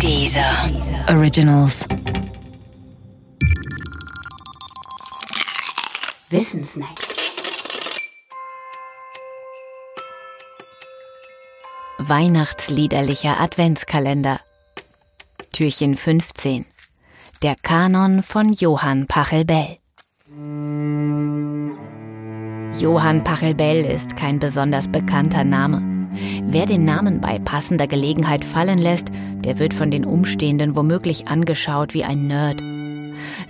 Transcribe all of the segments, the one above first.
Dieser Originals. Wissensnacks. Weihnachtsliederlicher Adventskalender. Türchen 15. Der Kanon von Johann Pachelbel. Johann Pachelbel ist kein besonders bekannter Name. Wer den Namen bei passender Gelegenheit fallen lässt, der wird von den Umstehenden womöglich angeschaut wie ein Nerd.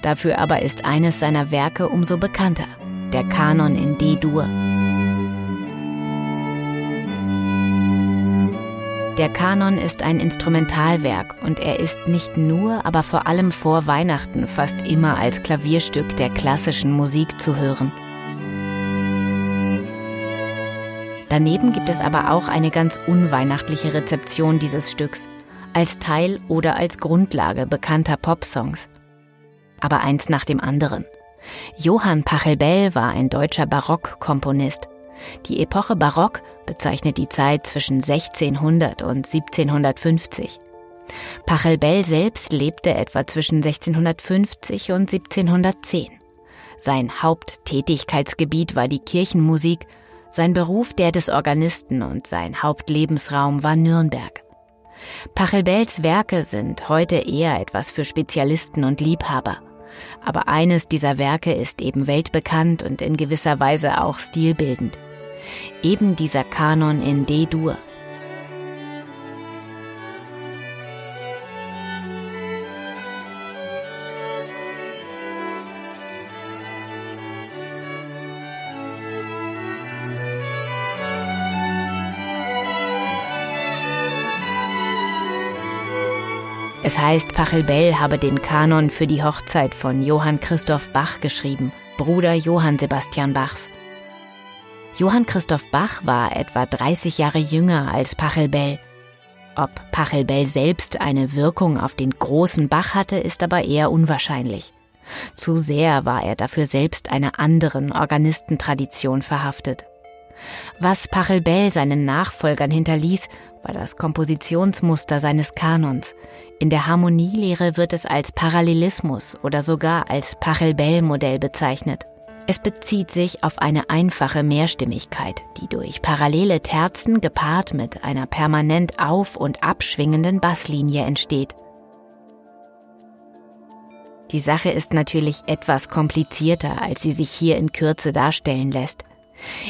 Dafür aber ist eines seiner Werke umso bekannter, der Kanon in D-Dur. Der Kanon ist ein Instrumentalwerk und er ist nicht nur, aber vor allem vor Weihnachten fast immer als Klavierstück der klassischen Musik zu hören. Daneben gibt es aber auch eine ganz unweihnachtliche Rezeption dieses Stücks, als Teil oder als Grundlage bekannter Popsongs. Aber eins nach dem anderen. Johann Pachelbel war ein deutscher Barockkomponist. Die Epoche Barock bezeichnet die Zeit zwischen 1600 und 1750. Pachelbel selbst lebte etwa zwischen 1650 und 1710. Sein Haupttätigkeitsgebiet war die Kirchenmusik sein Beruf der des Organisten und sein Hauptlebensraum war Nürnberg. Pachelbels Werke sind heute eher etwas für Spezialisten und Liebhaber. Aber eines dieser Werke ist eben weltbekannt und in gewisser Weise auch stilbildend. Eben dieser Kanon in D-Dur. Es heißt, Pachelbel habe den Kanon für die Hochzeit von Johann Christoph Bach geschrieben, Bruder Johann Sebastian Bachs. Johann Christoph Bach war etwa 30 Jahre jünger als Pachelbel. Ob Pachelbel selbst eine Wirkung auf den großen Bach hatte, ist aber eher unwahrscheinlich. Zu sehr war er dafür selbst einer anderen Organistentradition verhaftet. Was Pachelbel seinen Nachfolgern hinterließ, war das Kompositionsmuster seines Kanons. In der Harmonielehre wird es als Parallelismus oder sogar als Pachelbel-Modell bezeichnet. Es bezieht sich auf eine einfache Mehrstimmigkeit, die durch parallele Terzen gepaart mit einer permanent auf- und abschwingenden Basslinie entsteht. Die Sache ist natürlich etwas komplizierter, als sie sich hier in Kürze darstellen lässt.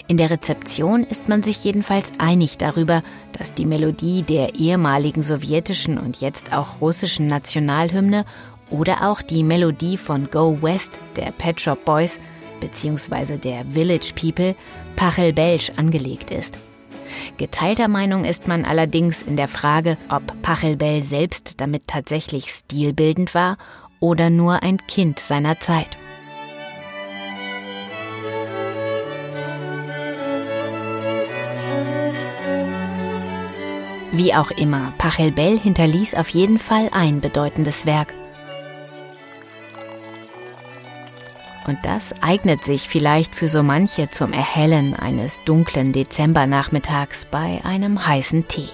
In der Rezeption ist man sich jedenfalls einig darüber, dass die Melodie der ehemaligen sowjetischen und jetzt auch russischen Nationalhymne oder auch die Melodie von Go West der Pet Shop Boys bzw. der Village People Pachel Belsch angelegt ist. Geteilter Meinung ist man allerdings in der Frage, ob Pachelbel selbst damit tatsächlich stilbildend war oder nur ein Kind seiner Zeit. Wie auch immer, Pachelbel hinterließ auf jeden Fall ein bedeutendes Werk. Und das eignet sich vielleicht für so manche zum Erhellen eines dunklen Dezembernachmittags bei einem heißen Tee.